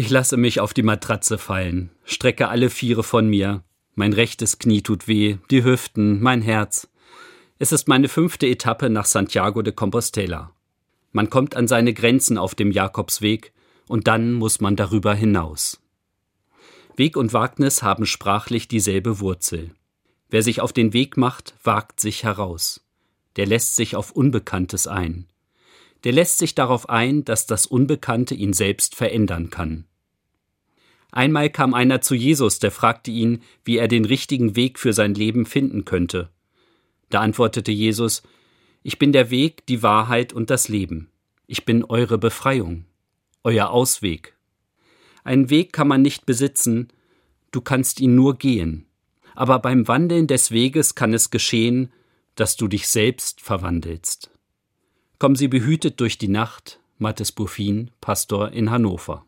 Ich lasse mich auf die Matratze fallen, strecke alle Viere von mir. Mein rechtes Knie tut weh, die Hüften, mein Herz. Es ist meine fünfte Etappe nach Santiago de Compostela. Man kommt an seine Grenzen auf dem Jakobsweg und dann muss man darüber hinaus. Weg und Wagnis haben sprachlich dieselbe Wurzel. Wer sich auf den Weg macht, wagt sich heraus. Der lässt sich auf Unbekanntes ein der lässt sich darauf ein, dass das Unbekannte ihn selbst verändern kann. Einmal kam einer zu Jesus, der fragte ihn, wie er den richtigen Weg für sein Leben finden könnte. Da antwortete Jesus Ich bin der Weg, die Wahrheit und das Leben. Ich bin eure Befreiung, euer Ausweg. Einen Weg kann man nicht besitzen, du kannst ihn nur gehen. Aber beim Wandeln des Weges kann es geschehen, dass du dich selbst verwandelst. Kommen Sie behütet durch die Nacht, Mattes Buffin, Pastor in Hannover.